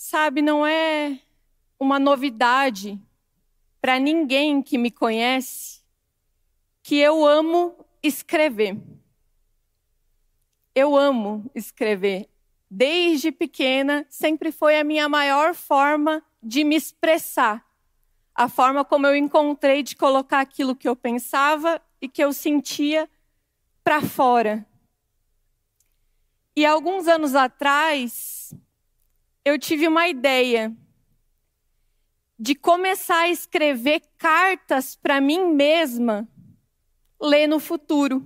Sabe, não é uma novidade para ninguém que me conhece que eu amo escrever. Eu amo escrever. Desde pequena, sempre foi a minha maior forma de me expressar. A forma como eu encontrei de colocar aquilo que eu pensava e que eu sentia para fora. E alguns anos atrás, eu tive uma ideia de começar a escrever cartas para mim mesma ler no futuro.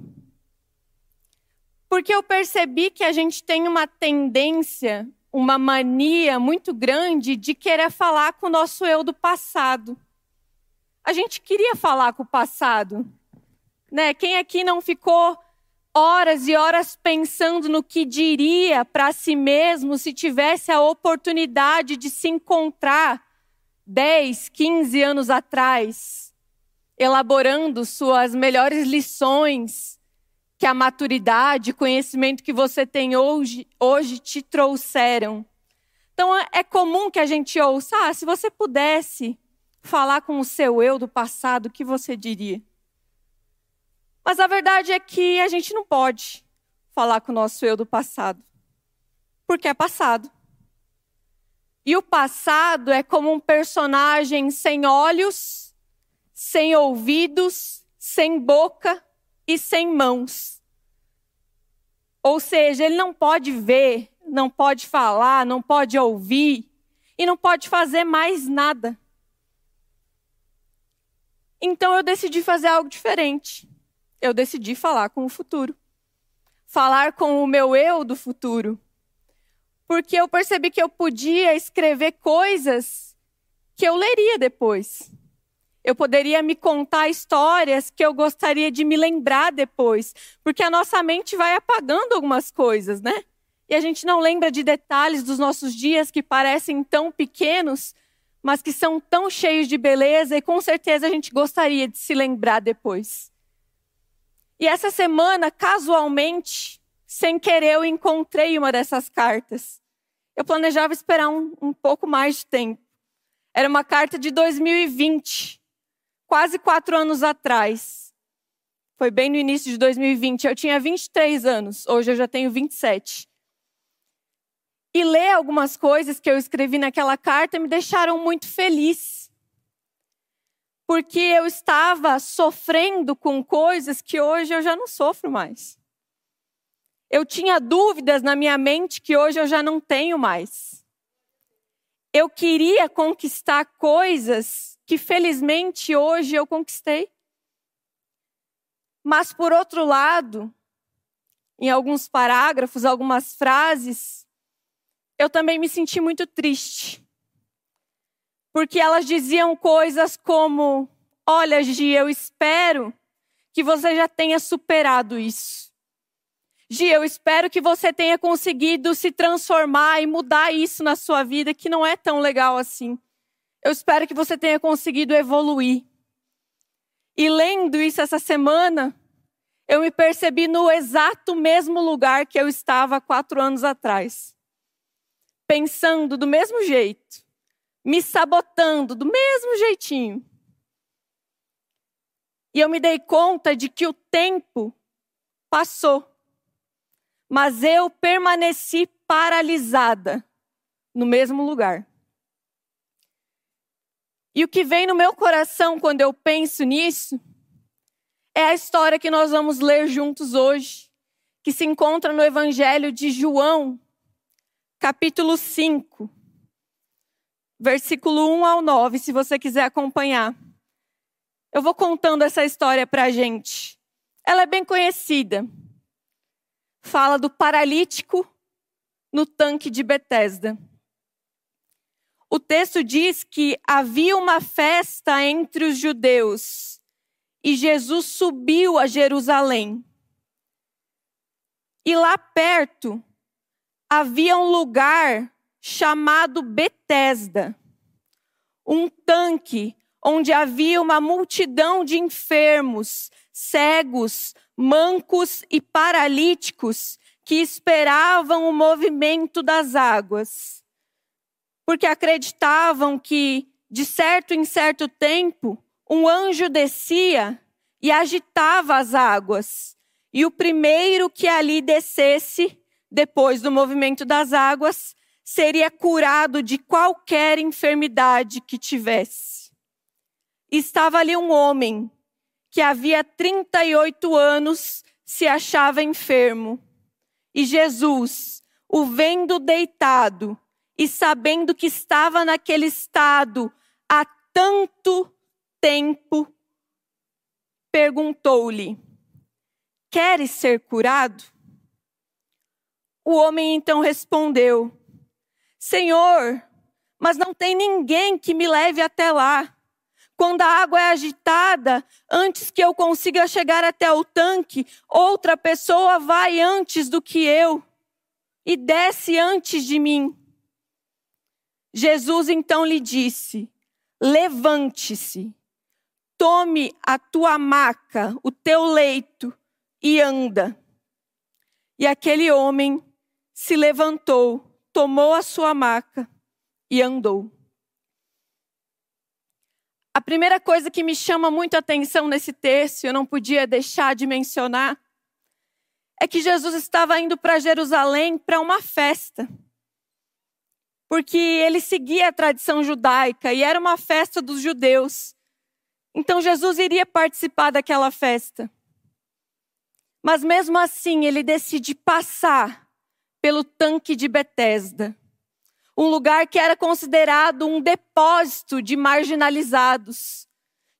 Porque eu percebi que a gente tem uma tendência, uma mania muito grande de querer falar com o nosso eu do passado. A gente queria falar com o passado. Né? Quem aqui não ficou horas e horas pensando no que diria para si mesmo se tivesse a oportunidade de se encontrar 10, 15 anos atrás, elaborando suas melhores lições que a maturidade, conhecimento que você tem hoje, hoje te trouxeram. Então é comum que a gente ouça: ah, se você pudesse falar com o seu eu do passado, o que você diria? Mas a verdade é que a gente não pode falar com o nosso eu do passado, porque é passado. E o passado é como um personagem sem olhos, sem ouvidos, sem boca e sem mãos. Ou seja, ele não pode ver, não pode falar, não pode ouvir e não pode fazer mais nada. Então eu decidi fazer algo diferente eu decidi falar com o futuro. Falar com o meu eu do futuro. Porque eu percebi que eu podia escrever coisas que eu leria depois. Eu poderia me contar histórias que eu gostaria de me lembrar depois. Porque a nossa mente vai apagando algumas coisas, né? E a gente não lembra de detalhes dos nossos dias que parecem tão pequenos, mas que são tão cheios de beleza e com certeza a gente gostaria de se lembrar depois. E essa semana, casualmente, sem querer, eu encontrei uma dessas cartas. Eu planejava esperar um, um pouco mais de tempo. Era uma carta de 2020, quase quatro anos atrás. Foi bem no início de 2020. Eu tinha 23 anos, hoje eu já tenho 27. E ler algumas coisas que eu escrevi naquela carta me deixaram muito feliz porque eu estava sofrendo com coisas que hoje eu já não sofro mais. Eu tinha dúvidas na minha mente que hoje eu já não tenho mais. Eu queria conquistar coisas que felizmente hoje eu conquistei. Mas por outro lado, em alguns parágrafos, algumas frases, eu também me senti muito triste porque elas diziam coisas como: Olha, Gi, eu espero que você já tenha superado isso. Gi, eu espero que você tenha conseguido se transformar e mudar isso na sua vida, que não é tão legal assim. Eu espero que você tenha conseguido evoluir. E lendo isso essa semana, eu me percebi no exato mesmo lugar que eu estava quatro anos atrás. Pensando do mesmo jeito me sabotando do mesmo jeitinho. E eu me dei conta de que o tempo passou, mas eu permaneci paralisada no mesmo lugar. E o que vem no meu coração quando eu penso nisso é a história que nós vamos ler juntos hoje, que se encontra no Evangelho de João, capítulo 5 versículo 1 ao 9, se você quiser acompanhar. Eu vou contando essa história para a gente. Ela é bem conhecida. Fala do paralítico no tanque de Betesda. O texto diz que havia uma festa entre os judeus e Jesus subiu a Jerusalém. E lá perto havia um lugar chamado Betesda, um tanque onde havia uma multidão de enfermos, cegos, mancos e paralíticos que esperavam o movimento das águas. porque acreditavam que, de certo em certo tempo, um anjo descia e agitava as águas, e o primeiro que ali descesse, depois do movimento das águas, seria curado de qualquer enfermidade que tivesse. Estava ali um homem que havia 38 anos se achava enfermo. E Jesus, o vendo deitado e sabendo que estava naquele estado há tanto tempo, perguntou-lhe: Queres ser curado? O homem então respondeu: Senhor, mas não tem ninguém que me leve até lá. Quando a água é agitada, antes que eu consiga chegar até o tanque, outra pessoa vai antes do que eu e desce antes de mim. Jesus então lhe disse: Levante-se, tome a tua maca, o teu leito e anda. E aquele homem se levantou, tomou a sua maca e andou. A primeira coisa que me chama muito a atenção nesse texto, eu não podia deixar de mencionar, é que Jesus estava indo para Jerusalém para uma festa. Porque ele seguia a tradição judaica e era uma festa dos judeus. Então Jesus iria participar daquela festa. Mas mesmo assim, ele decide passar pelo tanque de Betesda um lugar que era considerado um depósito de marginalizados,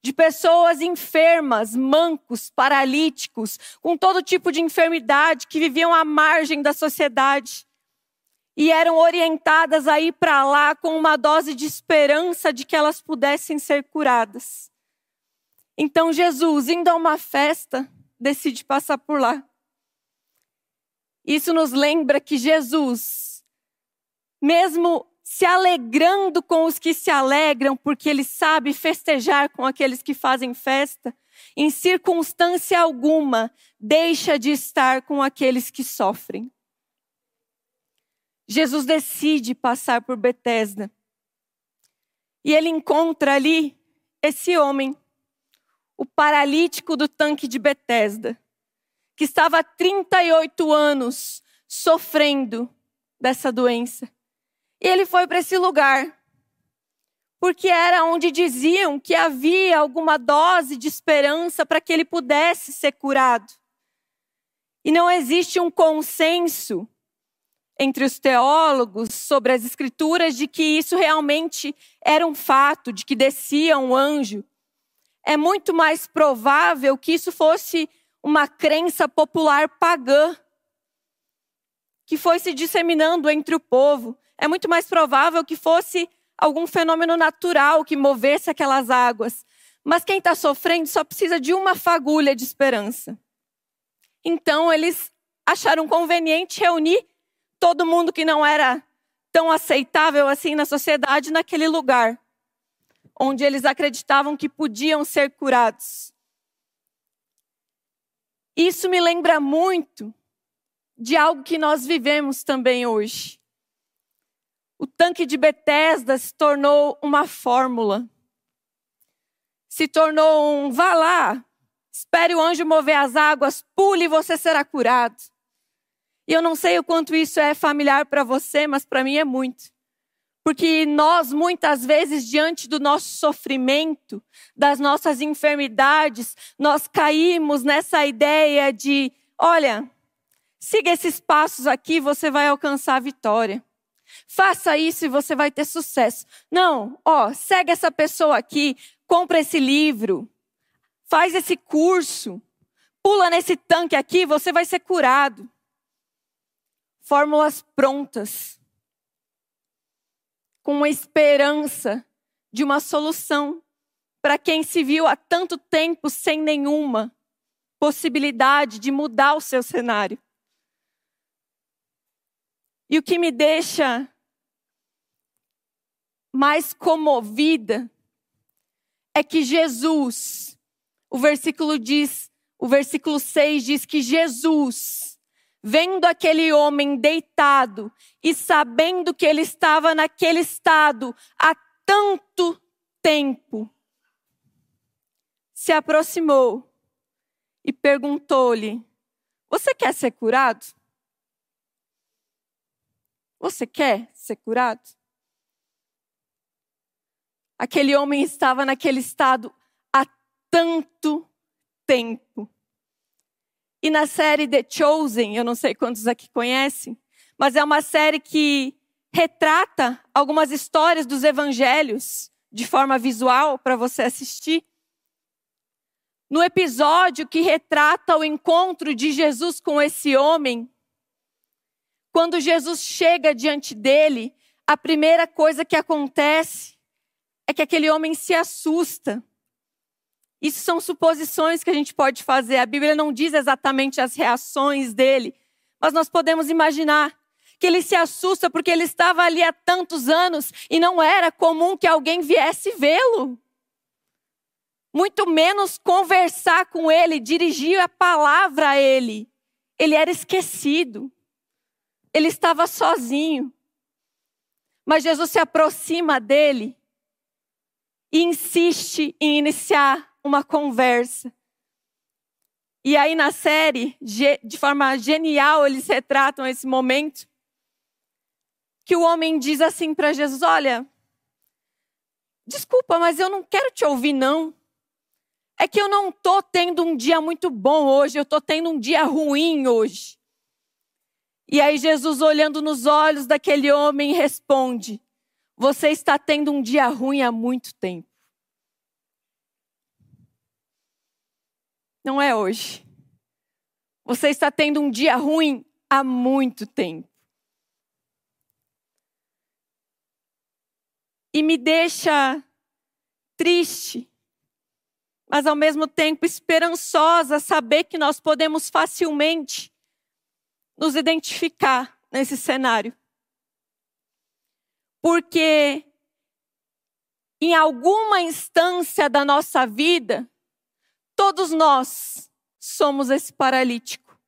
de pessoas enfermas, mancos, paralíticos, com todo tipo de enfermidade que viviam à margem da sociedade e eram orientadas a ir para lá com uma dose de esperança de que elas pudessem ser curadas. Então Jesus, indo a uma festa, decide passar por lá. Isso nos lembra que Jesus mesmo se alegrando com os que se alegram, porque ele sabe festejar com aqueles que fazem festa, em circunstância alguma deixa de estar com aqueles que sofrem. Jesus decide passar por Betesda. E ele encontra ali esse homem, o paralítico do tanque de Betesda, que estava há 38 anos sofrendo dessa doença. E ele foi para esse lugar, porque era onde diziam que havia alguma dose de esperança para que ele pudesse ser curado. E não existe um consenso entre os teólogos sobre as escrituras de que isso realmente era um fato, de que descia um anjo. É muito mais provável que isso fosse uma crença popular pagã que foi se disseminando entre o povo é muito mais provável que fosse algum fenômeno natural que movesse aquelas águas. Mas quem está sofrendo só precisa de uma fagulha de esperança. Então eles acharam conveniente reunir todo mundo que não era tão aceitável assim na sociedade naquele lugar, onde eles acreditavam que podiam ser curados. Isso me lembra muito de algo que nós vivemos também hoje. O tanque de Betesda se tornou uma fórmula. Se tornou um vá lá, espere o anjo mover as águas, pule e você será curado. E eu não sei o quanto isso é familiar para você, mas para mim é muito. Porque nós, muitas vezes, diante do nosso sofrimento, das nossas enfermidades, nós caímos nessa ideia de: olha, siga esses passos aqui, você vai alcançar a vitória. Faça isso e você vai ter sucesso. Não, ó, segue essa pessoa aqui, compra esse livro, faz esse curso, pula nesse tanque aqui, você vai ser curado. Fórmulas prontas, com uma esperança de uma solução para quem se viu há tanto tempo sem nenhuma possibilidade de mudar o seu cenário. E o que me deixa mais comovida é que Jesus, o versículo diz, o versículo 6 diz que Jesus vendo aquele homem deitado e sabendo que ele estava naquele estado há tanto tempo, se aproximou e perguntou-lhe: Você quer ser curado? Você quer ser curado? Aquele homem estava naquele estado há tanto tempo. E na série The Chosen, eu não sei quantos aqui conhecem, mas é uma série que retrata algumas histórias dos evangelhos de forma visual para você assistir. No episódio que retrata o encontro de Jesus com esse homem, quando Jesus chega diante dele, a primeira coisa que acontece é que aquele homem se assusta. Isso são suposições que a gente pode fazer. A Bíblia não diz exatamente as reações dele, mas nós podemos imaginar que ele se assusta porque ele estava ali há tantos anos e não era comum que alguém viesse vê-lo. Muito menos conversar com ele, dirigir a palavra a ele. Ele era esquecido. Ele estava sozinho. Mas Jesus se aproxima dele e insiste em iniciar uma conversa. E aí na série, de forma genial, eles retratam esse momento que o homem diz assim para Jesus: "Olha, desculpa, mas eu não quero te ouvir não. É que eu não tô tendo um dia muito bom hoje, eu tô tendo um dia ruim hoje." E aí Jesus, olhando nos olhos daquele homem, responde: Você está tendo um dia ruim há muito tempo. Não é hoje. Você está tendo um dia ruim há muito tempo. E me deixa triste, mas ao mesmo tempo esperançosa saber que nós podemos facilmente nos identificar nesse cenário. Porque em alguma instância da nossa vida, todos nós somos esse paralítico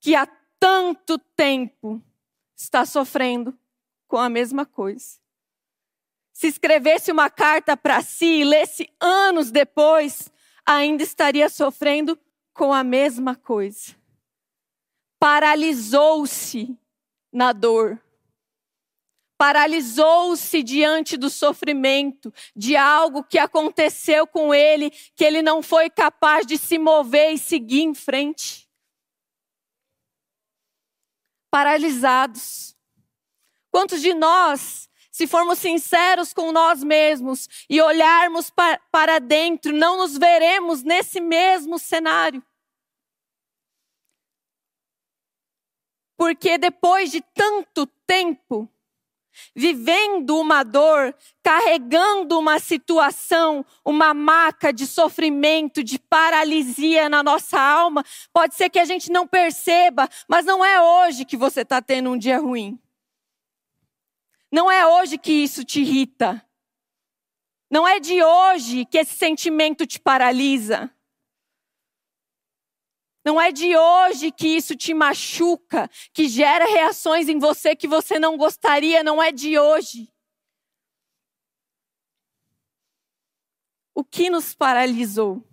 que há tanto tempo está sofrendo com a mesma coisa. Se escrevesse uma carta para si e lesse anos depois, ainda estaria sofrendo com a mesma coisa paralisou-se na dor. Paralisou-se diante do sofrimento, de algo que aconteceu com ele, que ele não foi capaz de se mover e seguir em frente. Paralisados. Quantos de nós, se formos sinceros com nós mesmos e olharmos para dentro, não nos veremos nesse mesmo cenário? Porque depois de tanto tempo, vivendo uma dor, carregando uma situação, uma maca de sofrimento, de paralisia na nossa alma, pode ser que a gente não perceba, mas não é hoje que você está tendo um dia ruim. Não é hoje que isso te irrita. Não é de hoje que esse sentimento te paralisa. Não é de hoje que isso te machuca, que gera reações em você que você não gostaria, não é de hoje. O que nos paralisou?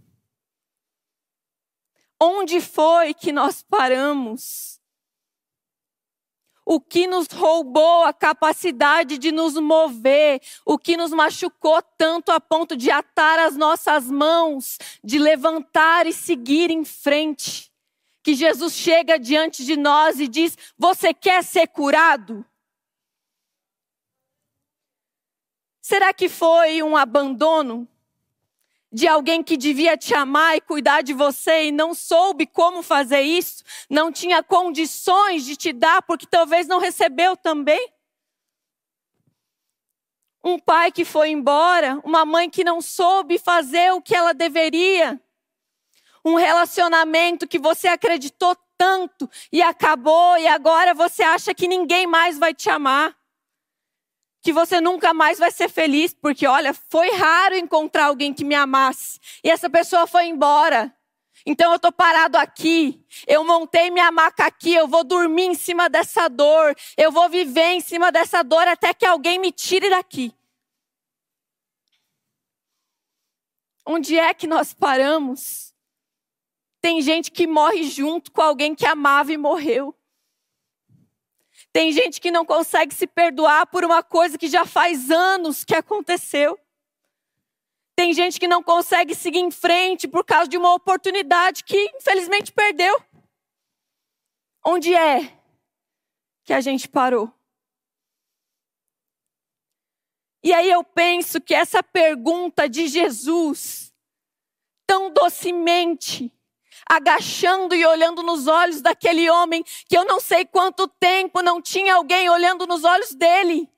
Onde foi que nós paramos? O que nos roubou a capacidade de nos mover? O que nos machucou tanto a ponto de atar as nossas mãos, de levantar e seguir em frente? Que Jesus chega diante de nós e diz: Você quer ser curado? Será que foi um abandono? De alguém que devia te amar e cuidar de você e não soube como fazer isso, não tinha condições de te dar porque talvez não recebeu também? Um pai que foi embora, uma mãe que não soube fazer o que ela deveria, um relacionamento que você acreditou tanto e acabou e agora você acha que ninguém mais vai te amar que você nunca mais vai ser feliz, porque olha, foi raro encontrar alguém que me amasse. E essa pessoa foi embora. Então eu estou parado aqui, eu montei minha maca aqui, eu vou dormir em cima dessa dor, eu vou viver em cima dessa dor até que alguém me tire daqui. Onde é que nós paramos? Tem gente que morre junto com alguém que amava e morreu. Tem gente que não consegue se perdoar por uma coisa que já faz anos que aconteceu. Tem gente que não consegue seguir em frente por causa de uma oportunidade que infelizmente perdeu. Onde é que a gente parou? E aí eu penso que essa pergunta de Jesus, tão docemente, agachando e olhando nos olhos daquele homem que eu não sei quanto tempo não tinha alguém olhando nos olhos dele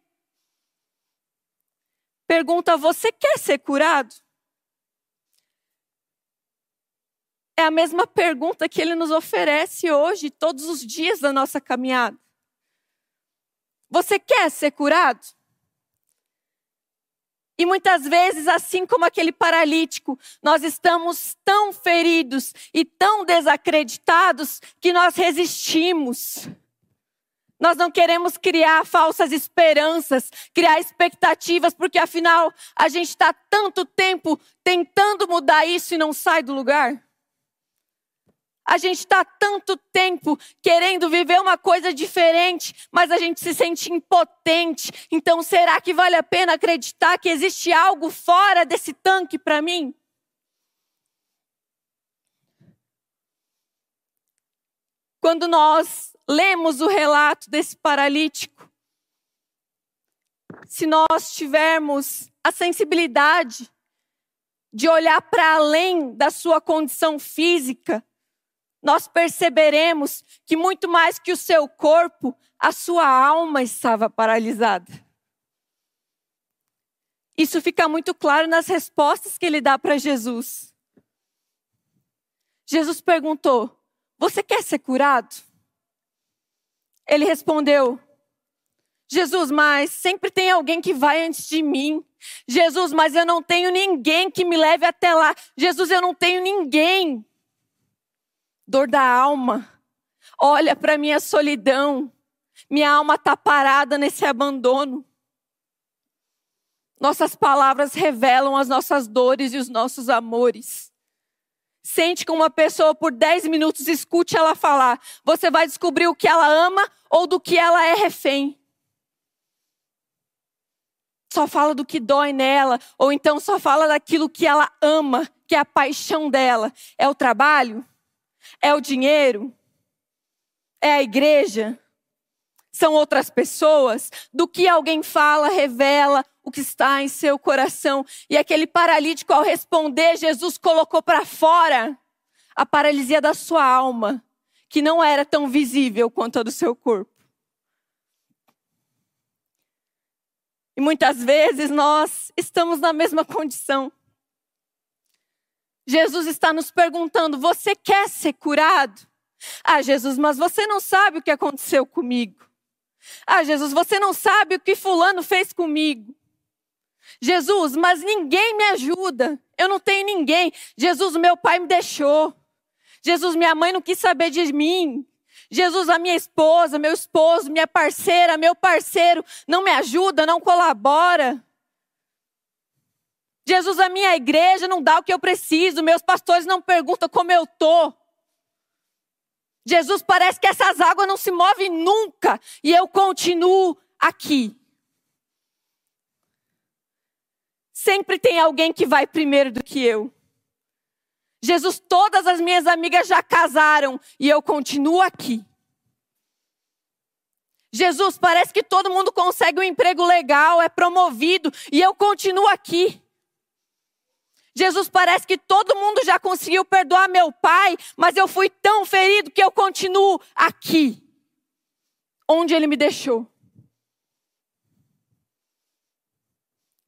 pergunta: Você quer ser curado? É a mesma pergunta que ele nos oferece hoje, todos os dias da nossa caminhada. Você quer ser curado? E muitas vezes, assim como aquele paralítico, nós estamos tão feridos e tão desacreditados que nós resistimos. Nós não queremos criar falsas esperanças, criar expectativas, porque afinal a gente está tanto tempo tentando mudar isso e não sai do lugar. A gente está tanto tempo querendo viver uma coisa diferente, mas a gente se sente impotente. Então, será que vale a pena acreditar que existe algo fora desse tanque para mim? Quando nós lemos o relato desse paralítico, se nós tivermos a sensibilidade de olhar para além da sua condição física, nós perceberemos que muito mais que o seu corpo, a sua alma estava paralisada. Isso fica muito claro nas respostas que ele dá para Jesus. Jesus perguntou: Você quer ser curado? Ele respondeu: Jesus, mas sempre tem alguém que vai antes de mim. Jesus, mas eu não tenho ninguém que me leve até lá. Jesus, eu não tenho ninguém. Dor da alma. Olha para minha solidão. Minha alma está parada nesse abandono. Nossas palavras revelam as nossas dores e os nossos amores. Sente com uma pessoa por 10 minutos, escute ela falar. Você vai descobrir o que ela ama ou do que ela é refém. Só fala do que dói nela, ou então só fala daquilo que ela ama, que é a paixão dela. É o trabalho? É o dinheiro? É a igreja? São outras pessoas? Do que alguém fala, revela o que está em seu coração. E aquele paralítico, ao responder, Jesus colocou para fora a paralisia da sua alma, que não era tão visível quanto a do seu corpo. E muitas vezes nós estamos na mesma condição. Jesus está nos perguntando: você quer ser curado? Ah, Jesus, mas você não sabe o que aconteceu comigo. Ah, Jesus, você não sabe o que Fulano fez comigo. Jesus, mas ninguém me ajuda. Eu não tenho ninguém. Jesus, meu pai me deixou. Jesus, minha mãe não quis saber de mim. Jesus, a minha esposa, meu esposo, minha parceira, meu parceiro não me ajuda, não colabora. Jesus, a minha igreja não dá o que eu preciso, meus pastores não perguntam como eu tô. Jesus, parece que essas águas não se movem nunca e eu continuo aqui. Sempre tem alguém que vai primeiro do que eu. Jesus, todas as minhas amigas já casaram e eu continuo aqui. Jesus, parece que todo mundo consegue um emprego legal, é promovido e eu continuo aqui. Jesus, parece que todo mundo já conseguiu perdoar meu pai, mas eu fui tão ferido que eu continuo aqui, onde ele me deixou.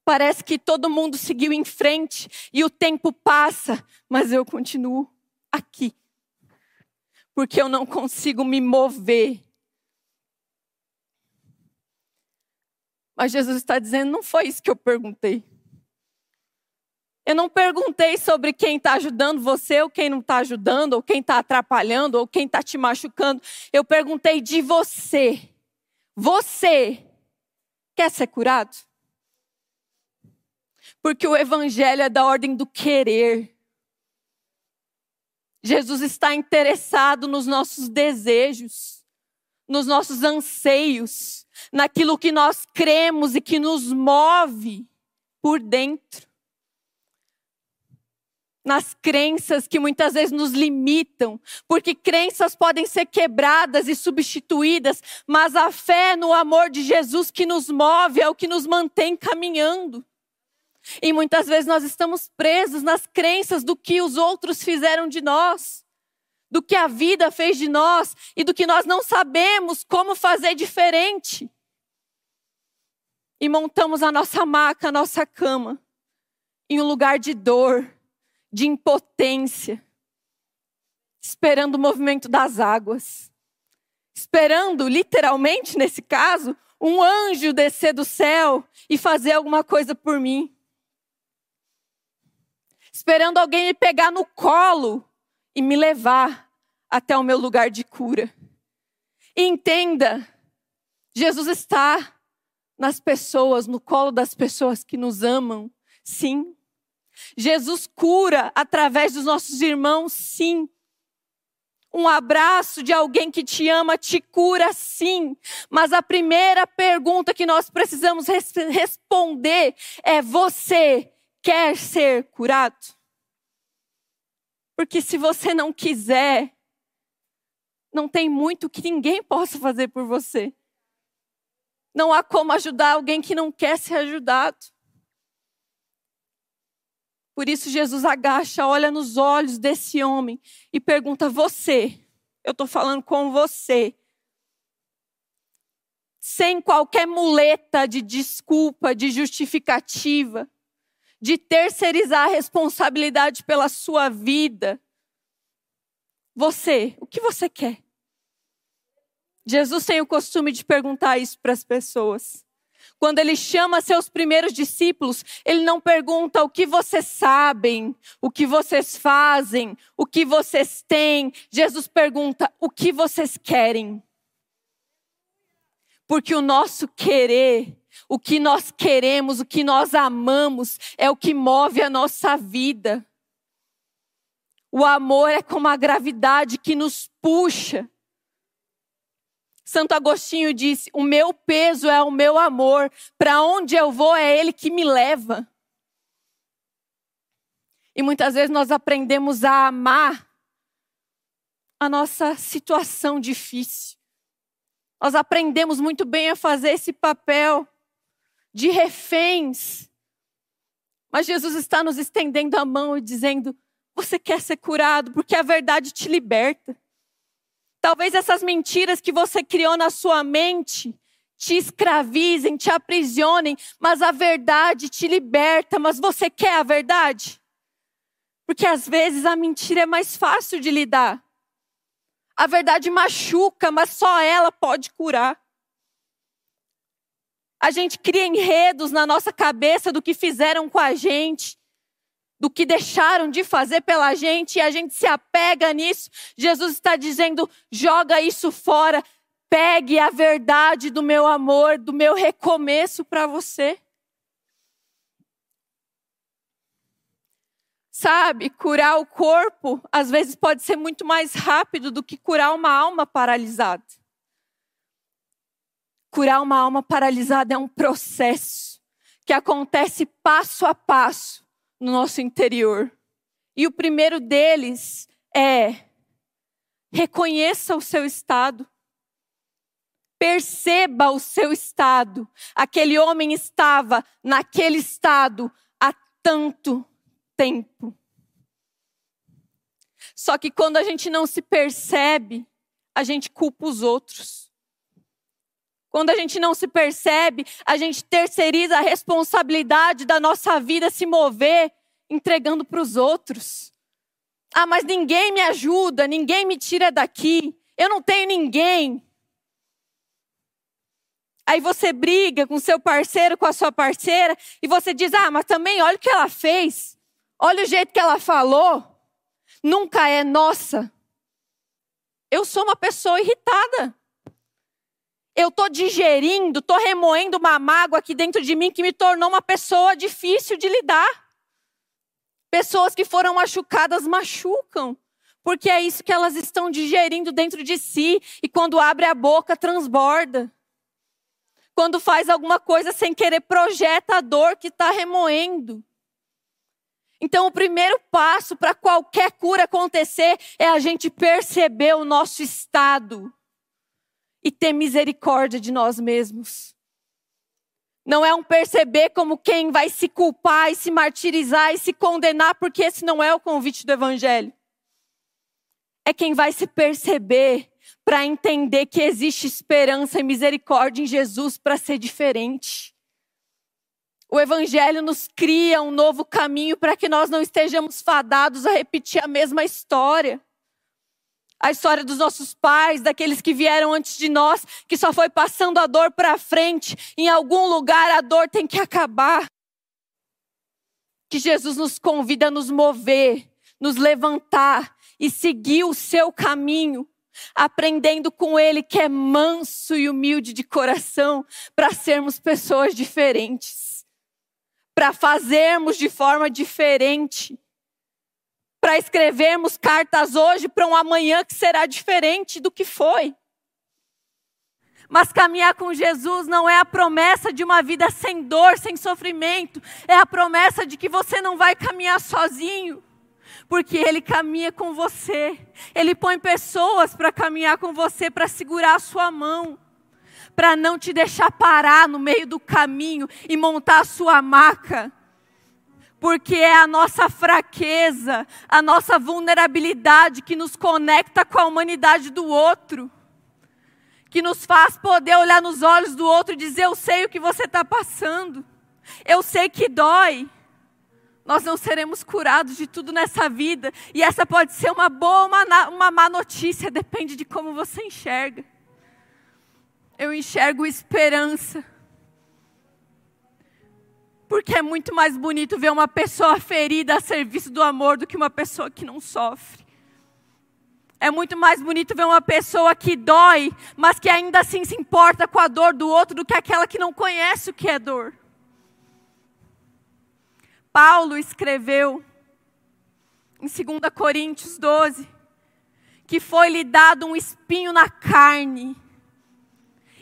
Parece que todo mundo seguiu em frente e o tempo passa, mas eu continuo aqui. Porque eu não consigo me mover. Mas Jesus está dizendo: não foi isso que eu perguntei. Eu não perguntei sobre quem está ajudando você, ou quem não está ajudando, ou quem está atrapalhando, ou quem está te machucando. Eu perguntei de você. Você quer ser curado? Porque o evangelho é da ordem do querer. Jesus está interessado nos nossos desejos, nos nossos anseios, naquilo que nós cremos e que nos move por dentro. Nas crenças que muitas vezes nos limitam, porque crenças podem ser quebradas e substituídas, mas a fé no amor de Jesus que nos move é o que nos mantém caminhando. E muitas vezes nós estamos presos nas crenças do que os outros fizeram de nós, do que a vida fez de nós e do que nós não sabemos como fazer diferente. E montamos a nossa maca, a nossa cama, em um lugar de dor, de impotência, esperando o movimento das águas, esperando, literalmente nesse caso, um anjo descer do céu e fazer alguma coisa por mim esperando alguém me pegar no colo e me levar até o meu lugar de cura. E entenda, Jesus está nas pessoas, no colo das pessoas que nos amam, sim. Jesus cura através dos nossos irmãos, sim. Um abraço de alguém que te ama te cura, sim. Mas a primeira pergunta que nós precisamos res responder é: você quer ser curado? Porque se você não quiser, não tem muito que ninguém possa fazer por você. Não há como ajudar alguém que não quer ser ajudado. Por isso Jesus agacha, olha nos olhos desse homem e pergunta: Você, eu estou falando com você, sem qualquer muleta de desculpa, de justificativa, de terceirizar a responsabilidade pela sua vida. Você, o que você quer? Jesus tem o costume de perguntar isso para as pessoas. Quando ele chama seus primeiros discípulos, ele não pergunta o que vocês sabem, o que vocês fazem, o que vocês têm. Jesus pergunta o que vocês querem. Porque o nosso querer o que nós queremos, o que nós amamos, é o que move a nossa vida. O amor é como a gravidade que nos puxa. Santo Agostinho disse: O meu peso é o meu amor, para onde eu vou é ele que me leva. E muitas vezes nós aprendemos a amar a nossa situação difícil. Nós aprendemos muito bem a fazer esse papel de reféns. Mas Jesus está nos estendendo a mão e dizendo: Você quer ser curado, porque a verdade te liberta. Talvez essas mentiras que você criou na sua mente te escravizem, te aprisionem, mas a verdade te liberta. Mas você quer a verdade? Porque às vezes a mentira é mais fácil de lidar. A verdade machuca, mas só ela pode curar. A gente cria enredos na nossa cabeça do que fizeram com a gente, do que deixaram de fazer pela gente, e a gente se apega nisso. Jesus está dizendo: joga isso fora, pegue a verdade do meu amor, do meu recomeço para você. Sabe, curar o corpo às vezes pode ser muito mais rápido do que curar uma alma paralisada. Curar uma alma paralisada é um processo que acontece passo a passo no nosso interior. E o primeiro deles é reconheça o seu estado. Perceba o seu estado. Aquele homem estava naquele estado há tanto tempo. Só que quando a gente não se percebe, a gente culpa os outros. Quando a gente não se percebe, a gente terceiriza a responsabilidade da nossa vida se mover entregando para os outros. Ah, mas ninguém me ajuda, ninguém me tira daqui, eu não tenho ninguém. Aí você briga com seu parceiro, com a sua parceira, e você diz: Ah, mas também olha o que ela fez. Olha o jeito que ela falou. Nunca é nossa. Eu sou uma pessoa irritada. Eu estou digerindo, estou remoendo uma mágoa aqui dentro de mim que me tornou uma pessoa difícil de lidar. Pessoas que foram machucadas machucam, porque é isso que elas estão digerindo dentro de si e quando abre a boca transborda. Quando faz alguma coisa sem querer projeta a dor que está remoendo. Então, o primeiro passo para qualquer cura acontecer é a gente perceber o nosso estado e ter misericórdia de nós mesmos. Não é um perceber como quem vai se culpar e se martirizar e se condenar, porque esse não é o convite do Evangelho. É quem vai se perceber para entender que existe esperança e misericórdia em Jesus para ser diferente. O Evangelho nos cria um novo caminho para que nós não estejamos fadados a repetir a mesma história a história dos nossos pais, daqueles que vieram antes de nós, que só foi passando a dor para frente. Em algum lugar a dor tem que acabar. Que Jesus nos convida a nos mover, nos levantar e seguir o seu caminho, aprendendo com Ele que é manso e humilde de coração, para sermos pessoas diferentes, para fazermos de forma diferente para escrevermos cartas hoje para um amanhã que será diferente do que foi. Mas caminhar com Jesus não é a promessa de uma vida sem dor, sem sofrimento, é a promessa de que você não vai caminhar sozinho, porque Ele caminha com você, Ele põe pessoas para caminhar com você, para segurar a sua mão, para não te deixar parar no meio do caminho e montar a sua maca porque é a nossa fraqueza, a nossa vulnerabilidade que nos conecta com a humanidade do outro, que nos faz poder olhar nos olhos do outro e dizer: Eu sei o que você está passando, eu sei que dói. Nós não seremos curados de tudo nessa vida, e essa pode ser uma boa ou uma, má notícia, depende de como você enxerga. Eu enxergo esperança porque é muito mais bonito ver uma pessoa ferida a serviço do amor do que uma pessoa que não sofre. É muito mais bonito ver uma pessoa que dói, mas que ainda assim se importa com a dor do outro do que aquela que não conhece o que é dor. Paulo escreveu em 2 Coríntios 12 que foi-lhe dado um espinho na carne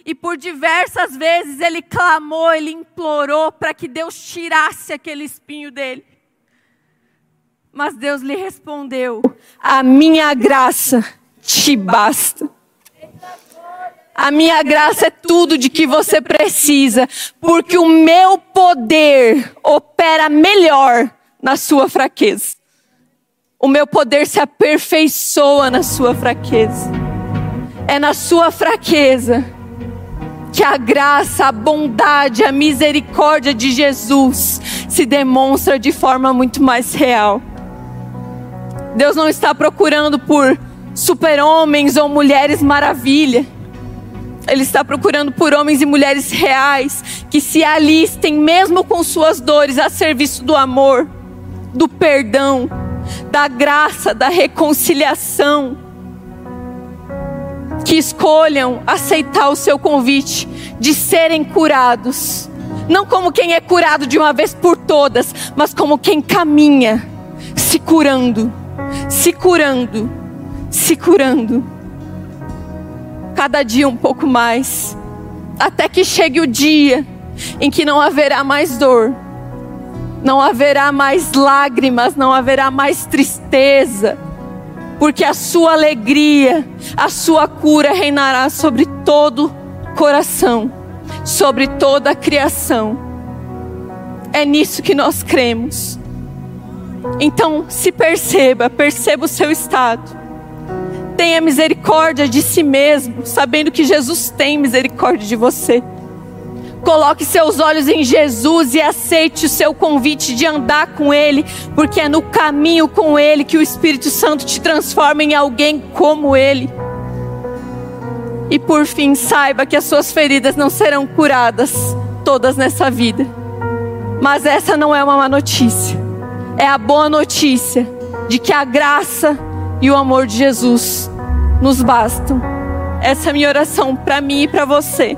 e por diversas vezes ele clamou, ele implorou para que Deus tirasse aquele espinho dele. Mas Deus lhe respondeu: A minha graça te basta. A minha graça é tudo de que você precisa, porque o meu poder opera melhor na sua fraqueza. O meu poder se aperfeiçoa na sua fraqueza. É na sua fraqueza que a graça, a bondade, a misericórdia de Jesus se demonstra de forma muito mais real. Deus não está procurando por super-homens ou mulheres maravilha. Ele está procurando por homens e mulheres reais que se alistem, mesmo com suas dores, a serviço do amor, do perdão, da graça, da reconciliação que escolham aceitar o seu convite de serem curados. Não como quem é curado de uma vez por todas, mas como quem caminha, se curando, se curando, se curando. Cada dia um pouco mais, até que chegue o dia em que não haverá mais dor, não haverá mais lágrimas, não haverá mais tristeza porque a sua alegria, a sua cura reinará sobre todo coração, sobre toda a criação. É nisso que nós cremos. Então, se perceba, perceba o seu estado. Tenha misericórdia de si mesmo, sabendo que Jesus tem misericórdia de você. Coloque seus olhos em Jesus e aceite o seu convite de andar com Ele, porque é no caminho com Ele que o Espírito Santo te transforma em alguém como Ele. E por fim, saiba que as suas feridas não serão curadas todas nessa vida. Mas essa não é uma má notícia. é a boa notícia de que a graça e o amor de Jesus nos bastam. Essa é a minha oração para mim e para você.